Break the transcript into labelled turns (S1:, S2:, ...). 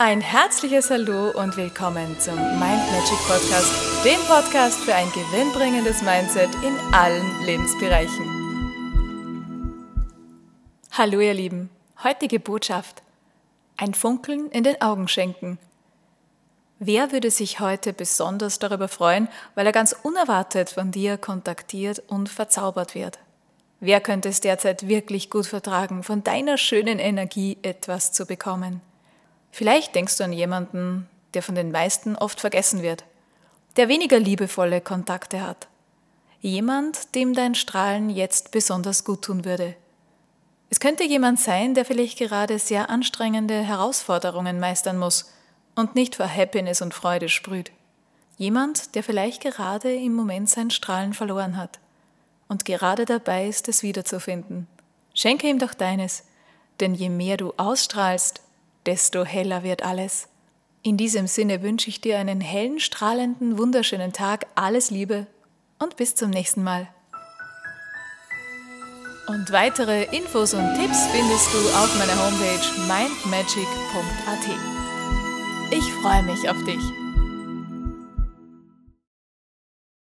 S1: Ein herzliches Hallo und willkommen zum Mind Magic Podcast, dem Podcast für ein gewinnbringendes Mindset in allen Lebensbereichen. Hallo ihr Lieben, heutige Botschaft. Ein Funkeln in den Augen schenken. Wer würde sich heute besonders darüber freuen, weil er ganz unerwartet von dir kontaktiert und verzaubert wird? Wer könnte es derzeit wirklich gut vertragen, von deiner schönen Energie etwas zu bekommen? Vielleicht denkst du an jemanden, der von den meisten oft vergessen wird, der weniger liebevolle Kontakte hat. Jemand, dem dein Strahlen jetzt besonders gut tun würde. Es könnte jemand sein, der vielleicht gerade sehr anstrengende Herausforderungen meistern muss und nicht vor Happiness und Freude sprüht. Jemand, der vielleicht gerade im Moment sein Strahlen verloren hat und gerade dabei ist, es wiederzufinden. Schenke ihm doch deines, denn je mehr du ausstrahlst, desto heller wird alles. In diesem Sinne wünsche ich dir einen hellen, strahlenden, wunderschönen Tag, alles Liebe und bis zum nächsten Mal. Und weitere Infos und Tipps findest du auf meiner Homepage mindmagic.at. Ich freue mich auf dich.